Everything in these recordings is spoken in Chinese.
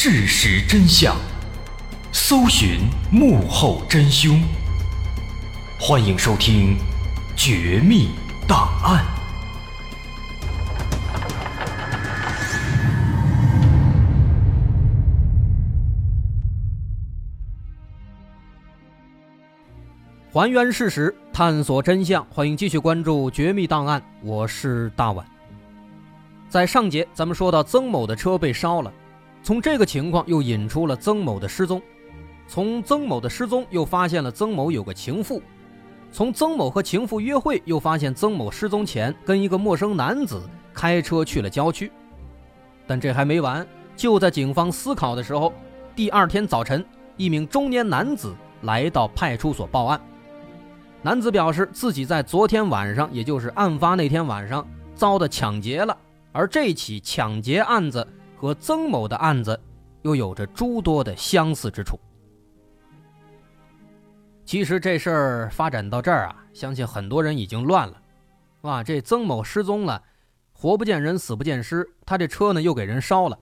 事实真相，搜寻幕后真凶。欢迎收听《绝密档案》，还原事实，探索真相。欢迎继续关注《绝密档案》，我是大碗。在上节，咱们说到曾某的车被烧了，从这个情况又引出了曾某的失踪，从曾某的失踪又发现了曾某有个情妇，从曾某和情妇约会又发现曾某失踪前跟一个陌生男子开车去了郊区。但这还没完，就在警方思考的时候，第二天早晨，一名中年男子来到派出所报案。男子表示自己在昨天晚上，也就是案发那天晚上，遭的抢劫了。而这起抢劫案子和曾某的案子又有着诸多的相似之处。其实这事儿发展到这儿啊，相信很多人已经乱了。哇，这曾某失踪了，活不见人，死不见尸，他这车呢又给人烧了。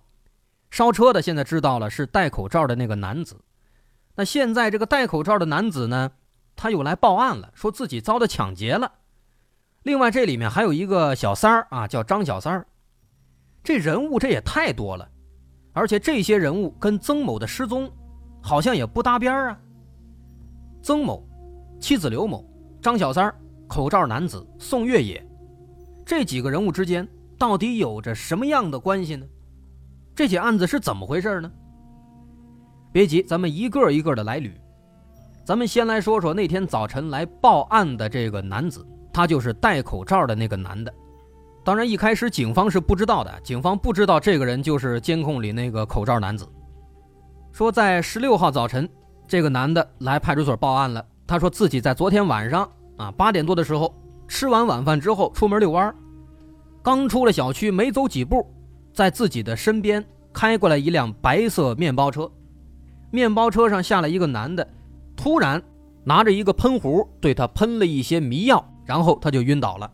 烧车的现在知道了是戴口罩的那个男子。那现在这个戴口罩的男子呢，他又来报案了，说自己遭到抢劫了。另外这里面还有一个小三儿啊，叫张小三儿。这人物这也太多了，而且这些人物跟曾某的失踪好像也不搭边啊。曾某、妻子刘某、张小三、口罩男子宋月野，这几个人物之间到底有着什么样的关系呢？这起案子是怎么回事呢？别急，咱们一个一个的来捋。咱们先来说说那天早晨来报案的这个男子，他就是戴口罩的那个男的。当然，一开始警方是不知道的。警方不知道这个人就是监控里那个口罩男子。说在十六号早晨，这个男的来派出所报案了。他说自己在昨天晚上啊八点多的时候吃完晚饭之后出门遛弯，刚出了小区没走几步，在自己的身边开过来一辆白色面包车，面包车上下来一个男的，突然拿着一个喷壶对他喷了一些迷药，然后他就晕倒了。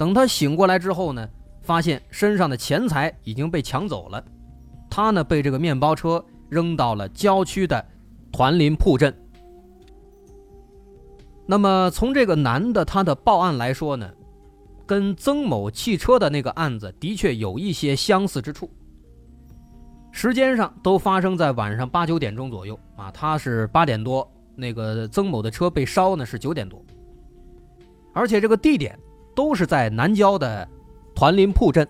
等他醒过来之后呢，发现身上的钱财已经被抢走了，他呢被这个面包车扔到了郊区的团林铺镇。那么从这个男的他的报案来说呢，跟曾某汽车的那个案子的确有一些相似之处。时间上都发生在晚上八九点钟左右啊，他是八点多，那个曾某的车被烧呢是九点多，而且这个地点。都是在南郊的团林铺镇。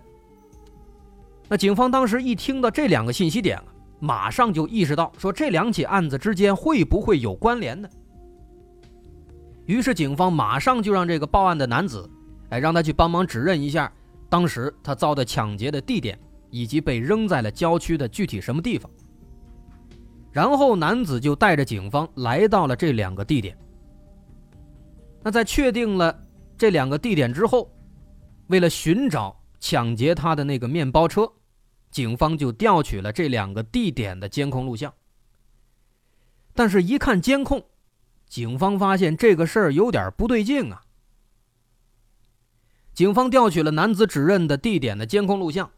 那警方当时一听到这两个信息点马上就意识到说这两起案子之间会不会有关联呢？于是警方马上就让这个报案的男子，哎，让他去帮忙指认一下当时他遭的抢劫的地点以及被扔在了郊区的具体什么地方。然后男子就带着警方来到了这两个地点。那在确定了。这两个地点之后，为了寻找抢劫他的那个面包车，警方就调取了这两个地点的监控录像。但是，一看监控，警方发现这个事儿有点不对劲啊。警方调取了男子指认的地点的监控录像，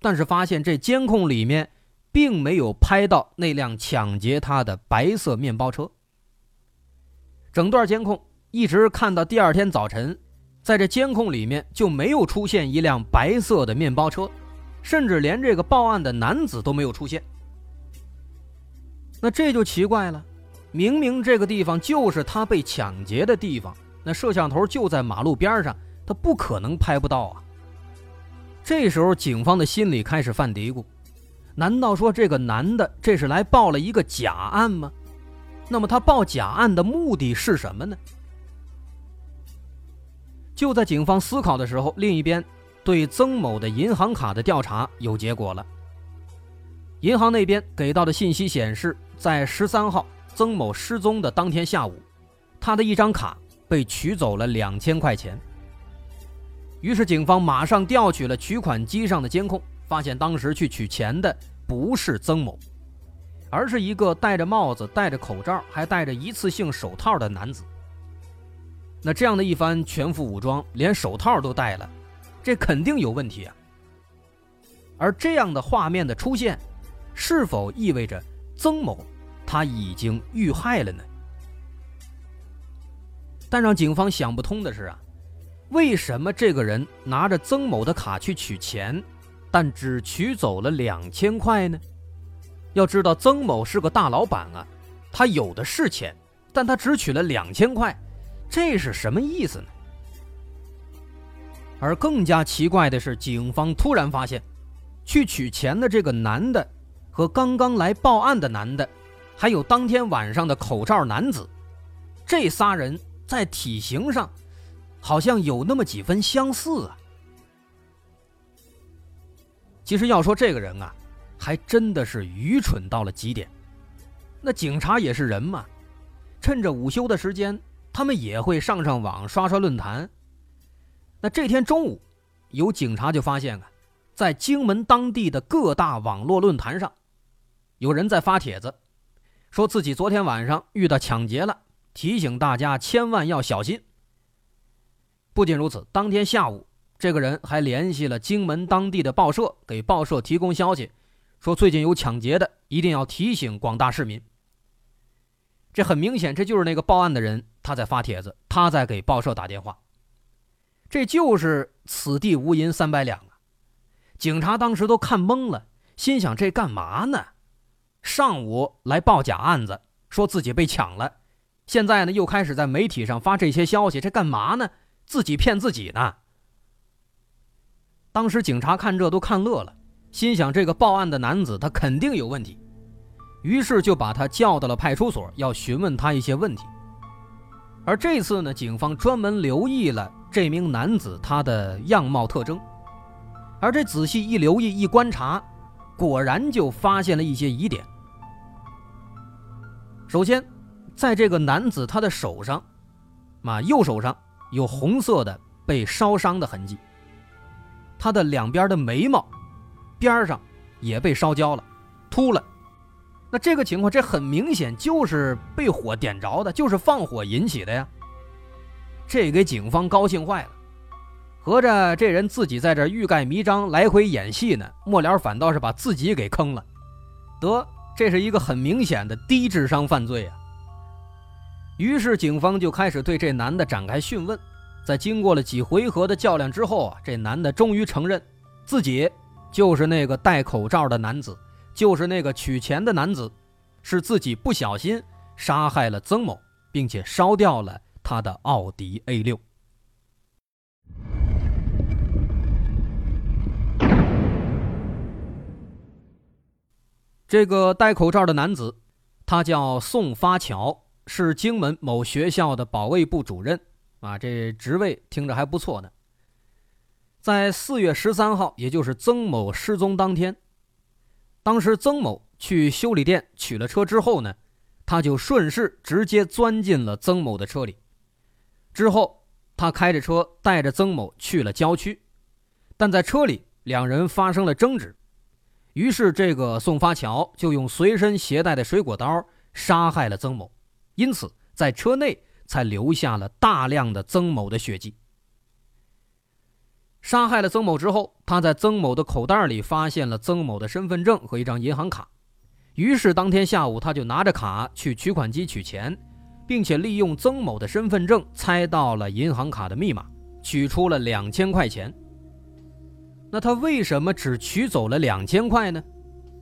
但是发现这监控里面并没有拍到那辆抢劫他的白色面包车。整段监控。一直看到第二天早晨，在这监控里面就没有出现一辆白色的面包车，甚至连这个报案的男子都没有出现。那这就奇怪了，明明这个地方就是他被抢劫的地方，那摄像头就在马路边上，他不可能拍不到啊。这时候警方的心里开始犯嘀咕：难道说这个男的这是来报了一个假案吗？那么他报假案的目的是什么呢？就在警方思考的时候，另一边对曾某的银行卡的调查有结果了。银行那边给到的信息显示，在十三号曾某失踪的当天下午，他的一张卡被取走了两千块钱。于是警方马上调取了取款机上的监控，发现当时去取钱的不是曾某，而是一个戴着帽子、戴着口罩、还戴着一次性手套的男子。那这样的一番全副武装，连手套都戴了，这肯定有问题啊！而这样的画面的出现，是否意味着曾某他已经遇害了呢？但让警方想不通的是啊，为什么这个人拿着曾某的卡去取钱，但只取走了两千块呢？要知道曾某是个大老板啊，他有的是钱，但他只取了两千块，这是什么意思呢？而更加奇怪的是，警方突然发现，去取钱的这个男的，和刚刚来报案的男的，还有当天晚上的口罩男子，这仨人。在体型上，好像有那么几分相似啊。其实要说这个人啊，还真的是愚蠢到了极点。那警察也是人嘛，趁着午休的时间，他们也会上上网、刷刷论坛。那这天中午，有警察就发现啊，在荆门当地的各大网络论坛上，有人在发帖子，说自己昨天晚上遇到抢劫了。提醒大家千万要小心。不仅如此，当天下午，这个人还联系了荆门当地的报社，给报社提供消息，说最近有抢劫的，一定要提醒广大市民。这很明显，这就是那个报案的人，他在发帖子，他在给报社打电话。这就是此地无银三百两啊！警察当时都看懵了，心想这干嘛呢？上午来报假案子，说自己被抢了。现在呢，又开始在媒体上发这些消息，这干嘛呢？自己骗自己呢。当时警察看这都看乐了，心想这个报案的男子他肯定有问题，于是就把他叫到了派出所，要询问他一些问题。而这次呢，警方专门留意了这名男子他的样貌特征，而这仔细一留意一观察，果然就发现了一些疑点。首先。在这个男子他的手上，啊，右手上有红色的被烧伤的痕迹。他的两边的眉毛边上也被烧焦了，秃了。那这个情况，这很明显就是被火点着的，就是放火引起的呀。这给警方高兴坏了，合着这人自己在这欲盖弥彰，来回演戏呢，末了反倒是把自己给坑了。得，这是一个很明显的低智商犯罪啊。于是，警方就开始对这男的展开讯问。在经过了几回合的较量之后啊，这男的终于承认，自己就是那个戴口罩的男子，就是那个取钱的男子，是自己不小心杀害了曾某，并且烧掉了他的奥迪 A 六。这个戴口罩的男子，他叫宋发桥。是荆门某学校的保卫部主任，啊，这职位听着还不错呢。在四月十三号，也就是曾某失踪当天，当时曾某去修理店取了车之后呢，他就顺势直接钻进了曾某的车里。之后，他开着车带着曾某去了郊区，但在车里两人发生了争执，于是这个宋发桥就用随身携带的水果刀杀害了曾某。因此，在车内才留下了大量的曾某的血迹。杀害了曾某之后，他在曾某的口袋里发现了曾某的身份证和一张银行卡，于是当天下午他就拿着卡去取款机取钱，并且利用曾某的身份证猜到了银行卡的密码，取出了两千块钱。那他为什么只取走了两千块呢？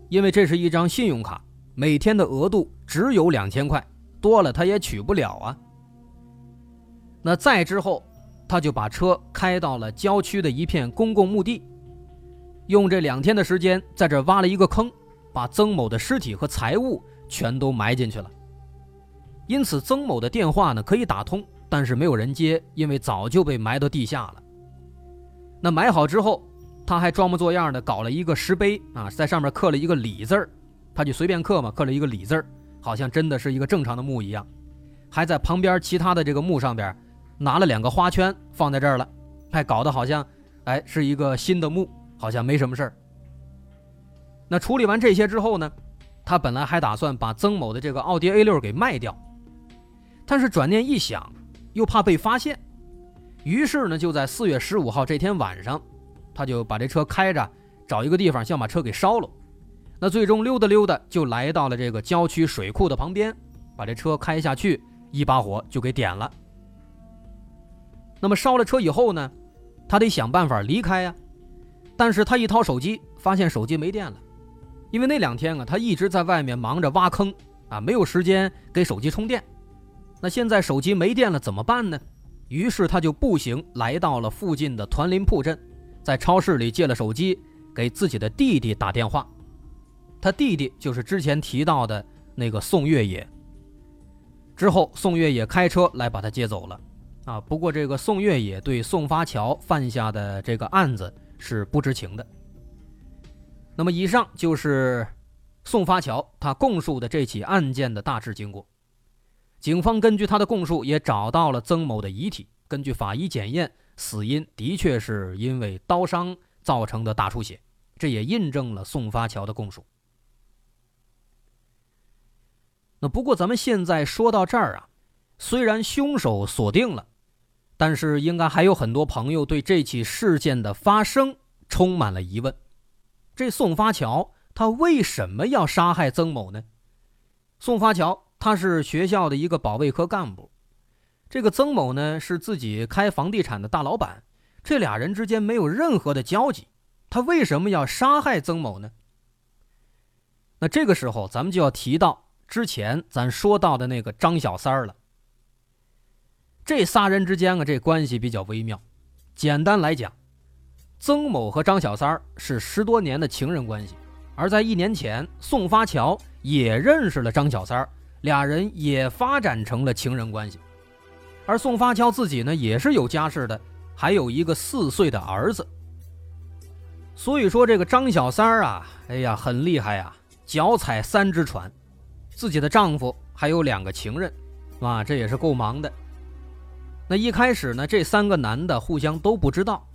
因为这是一张信用卡，每天的额度只有两千块。多了他也取不了啊。那再之后，他就把车开到了郊区的一片公共墓地，用这两天的时间在这挖了一个坑，把曾某的尸体和财物全都埋进去了。因此，曾某的电话呢可以打通，但是没有人接，因为早就被埋到地下了。那埋好之后，他还装模作样的搞了一个石碑啊，在上面刻了一个李字儿，他就随便刻嘛，刻了一个李字。好像真的是一个正常的墓一样，还在旁边其他的这个墓上边拿了两个花圈放在这儿了，还搞得好像哎是一个新的墓，好像没什么事儿。那处理完这些之后呢，他本来还打算把曾某的这个奥迪 A 六给卖掉，但是转念一想，又怕被发现，于是呢就在四月十五号这天晚上，他就把这车开着找一个地方想把车给烧了。那最终溜达溜达就来到了这个郊区水库的旁边，把这车开下去，一把火就给点了。那么烧了车以后呢，他得想办法离开呀。但是他一掏手机，发现手机没电了，因为那两天啊，他一直在外面忙着挖坑啊，没有时间给手机充电。那现在手机没电了怎么办呢？于是他就步行来到了附近的团林铺镇，在超市里借了手机，给自己的弟弟打电话。他弟弟就是之前提到的那个宋月野。之后，宋月野开车来把他接走了。啊，不过这个宋月野对宋发桥犯下的这个案子是不知情的。那么，以上就是宋发桥他供述的这起案件的大致经过。警方根据他的供述，也找到了曾某的遗体。根据法医检验，死因的确是因为刀伤造成的大出血，这也印证了宋发桥的供述。那不过咱们现在说到这儿啊，虽然凶手锁定了，但是应该还有很多朋友对这起事件的发生充满了疑问。这宋发桥他为什么要杀害曾某呢？宋发桥他是学校的一个保卫科干部，这个曾某呢是自己开房地产的大老板，这俩人之间没有任何的交集，他为什么要杀害曾某呢？那这个时候咱们就要提到。之前咱说到的那个张小三儿了，这仨人之间啊，这关系比较微妙。简单来讲，曾某和张小三是十多年的情人关系，而在一年前，宋发桥也认识了张小三儿，俩人也发展成了情人关系。而宋发桥自己呢，也是有家室的，还有一个四岁的儿子。所以说，这个张小三儿啊，哎呀，很厉害呀，脚踩三只船。自己的丈夫还有两个情人，啊，这也是够忙的。那一开始呢，这三个男的互相都不知道，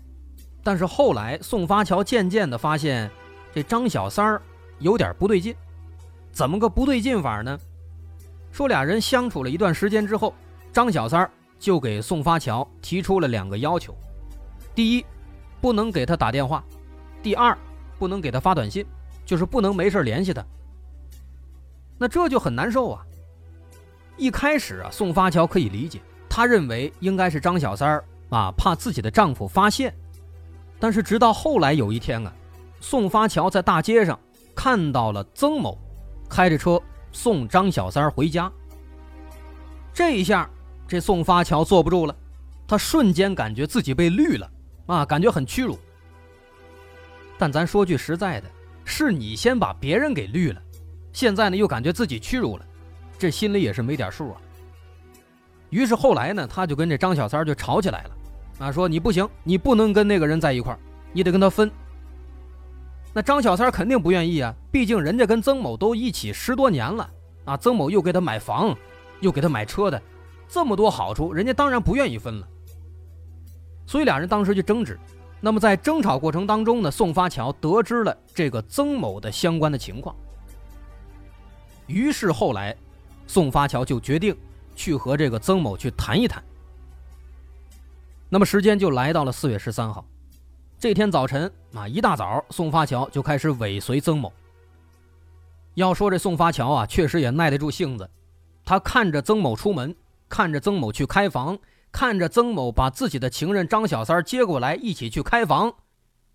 但是后来宋发桥渐渐的发现，这张小三儿有点不对劲。怎么个不对劲法呢？说俩人相处了一段时间之后，张小三儿就给宋发桥提出了两个要求：第一，不能给他打电话；第二，不能给他发短信，就是不能没事联系他。那这就很难受啊！一开始啊，宋发桥可以理解，他认为应该是张小三儿啊，怕自己的丈夫发现。但是直到后来有一天啊，宋发桥在大街上看到了曾某开着车送张小三儿回家。这一下，这宋发桥坐不住了，他瞬间感觉自己被绿了啊，感觉很屈辱。但咱说句实在的，是你先把别人给绿了。现在呢，又感觉自己屈辱了，这心里也是没点数啊。于是后来呢，他就跟这张小三就吵起来了，啊，说你不行，你不能跟那个人在一块你得跟他分。那张小三肯定不愿意啊，毕竟人家跟曾某都一起十多年了，啊，曾某又给他买房，又给他买车的，这么多好处，人家当然不愿意分了。所以俩人当时就争执。那么在争吵过程当中呢，宋发桥得知了这个曾某的相关的情况。于是后来，宋发桥就决定去和这个曾某去谈一谈。那么时间就来到了四月十三号，这天早晨啊，一大早，宋发桥就开始尾随曾某。要说这宋发桥啊，确实也耐得住性子，他看着曾某出门，看着曾某去开房，看着曾某把自己的情人张小三接过来一起去开房，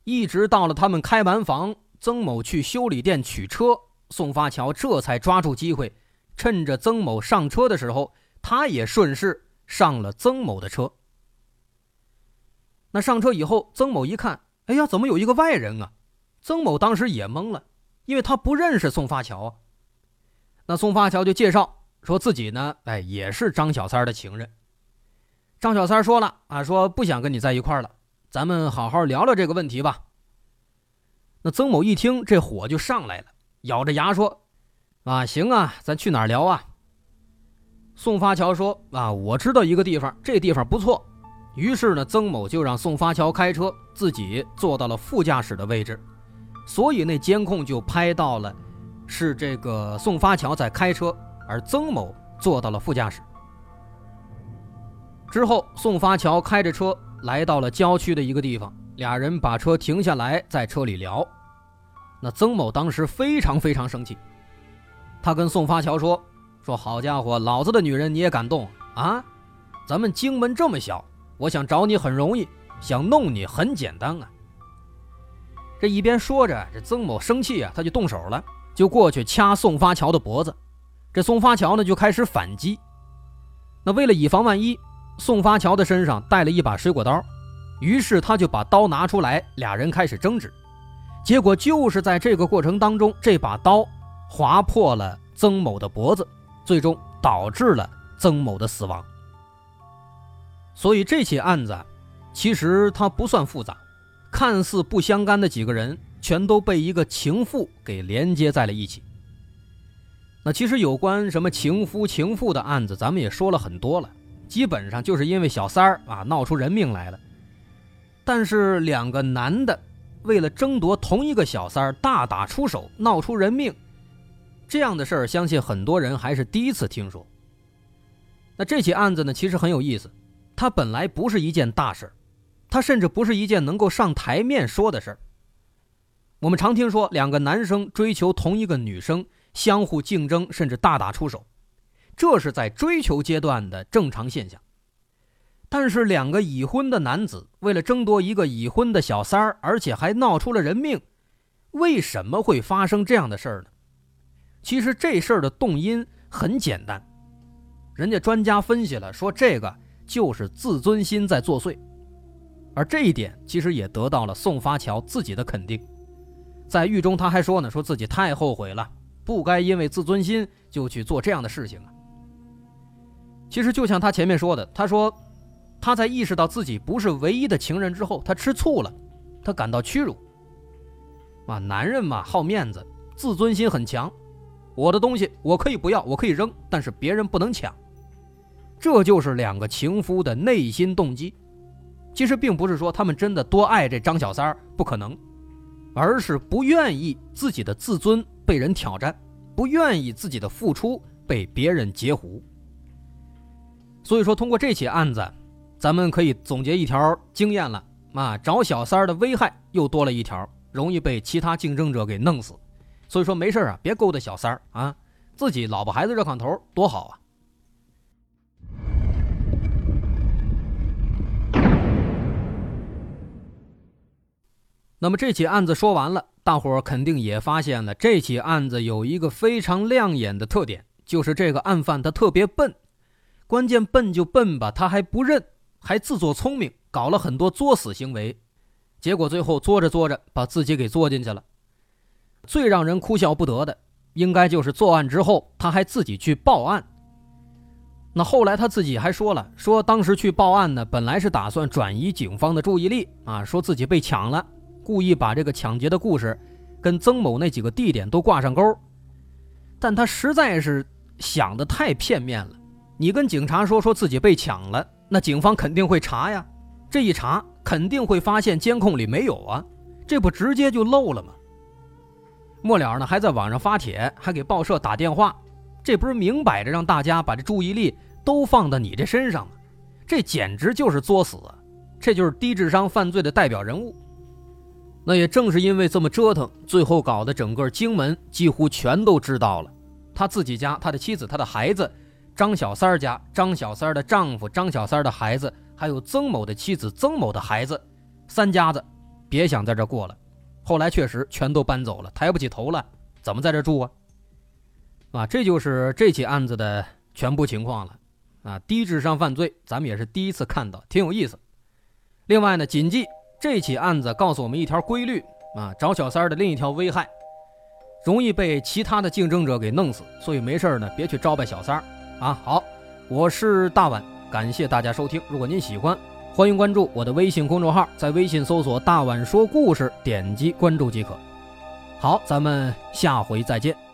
一直到了他们开完房，曾某去修理店取车。宋发桥这才抓住机会，趁着曾某上车的时候，他也顺势上了曾某的车。那上车以后，曾某一看，哎呀，怎么有一个外人啊？曾某当时也懵了，因为他不认识宋发桥啊。那宋发桥就介绍说自己呢，哎，也是张小三的情人。张小三说了啊，说不想跟你在一块了，咱们好好聊聊这个问题吧。那曾某一听，这火就上来了。咬着牙说：“啊，行啊，咱去哪儿聊啊？”宋发桥说：“啊，我知道一个地方，这地方不错。”于是呢，曾某就让宋发桥开车，自己坐到了副驾驶的位置，所以那监控就拍到了，是这个宋发桥在开车，而曾某坐到了副驾驶。之后，宋发桥开着车来到了郊区的一个地方，俩人把车停下来，在车里聊。那曾某当时非常非常生气，他跟宋发桥说：“说好家伙，老子的女人你也敢动啊？咱们荆门这么小，我想找你很容易，想弄你很简单啊。”这一边说着，这曾某生气啊，他就动手了，就过去掐宋发桥的脖子。这宋发桥呢就开始反击。那为了以防万一，宋发桥的身上带了一把水果刀，于是他就把刀拿出来，俩人开始争执。结果就是在这个过程当中，这把刀划破了曾某的脖子，最终导致了曾某的死亡。所以这起案子其实它不算复杂。看似不相干的几个人，全都被一个情妇给连接在了一起。那其实有关什么情夫情妇的案子，咱们也说了很多了，基本上就是因为小三儿啊闹出人命来了。但是两个男的为了争夺同一个小三儿大打出手，闹出人命，这样的事儿，相信很多人还是第一次听说。那这起案子呢，其实很有意思，它本来不是一件大事儿。它甚至不是一件能够上台面说的事儿。我们常听说两个男生追求同一个女生，相互竞争，甚至大打出手，这是在追求阶段的正常现象。但是两个已婚的男子为了争夺一个已婚的小三儿，而且还闹出了人命，为什么会发生这样的事儿呢？其实这事儿的动因很简单，人家专家分析了，说这个就是自尊心在作祟。而这一点其实也得到了宋发桥自己的肯定，在狱中他还说呢，说自己太后悔了，不该因为自尊心就去做这样的事情啊。其实就像他前面说的，他说他在意识到自己不是唯一的情人之后，他吃醋了，他感到屈辱。啊，男人嘛，好面子，自尊心很强，我的东西我可以不要，我可以扔，但是别人不能抢，这就是两个情夫的内心动机。其实并不是说他们真的多爱这张小三儿，不可能，而是不愿意自己的自尊被人挑战，不愿意自己的付出被别人截胡。所以说，通过这起案子，咱们可以总结一条经验了啊，找小三儿的危害又多了一条，容易被其他竞争者给弄死。所以说，没事啊，别勾搭小三儿啊，自己老婆孩子热炕头多好啊。那么这起案子说完了，大伙儿肯定也发现了，这起案子有一个非常亮眼的特点，就是这个案犯他特别笨。关键笨就笨吧，他还不认，还自作聪明，搞了很多作死行为，结果最后作着作着把自己给作进去了。最让人哭笑不得的，应该就是作案之后他还自己去报案。那后来他自己还说了，说当时去报案呢，本来是打算转移警方的注意力啊，说自己被抢了。故意把这个抢劫的故事跟曾某那几个地点都挂上钩，但他实在是想的太片面了。你跟警察说说自己被抢了，那警方肯定会查呀，这一查肯定会发现监控里没有啊，这不直接就漏了吗？末了呢，还在网上发帖，还给报社打电话，这不是明摆着让大家把这注意力都放到你这身上吗？这简直就是作死，这就是低智商犯罪的代表人物。那也正是因为这么折腾，最后搞得整个荆门几乎全都知道了。他自己家、他的妻子、他的孩子，张小三家、张小三的丈夫、张小三的孩子，还有曾某的妻子、曾某的孩子，三家子，别想在这过了。后来确实全都搬走了，抬不起头了，怎么在这住啊？啊，这就是这起案子的全部情况了。啊，低智商犯罪，咱们也是第一次看到，挺有意思。另外呢，谨记。这起案子告诉我们一条规律啊，找小三的另一条危害，容易被其他的竞争者给弄死，所以没事呢，别去招拜小三儿啊。好，我是大碗，感谢大家收听。如果您喜欢，欢迎关注我的微信公众号，在微信搜索“大碗说故事”，点击关注即可。好，咱们下回再见。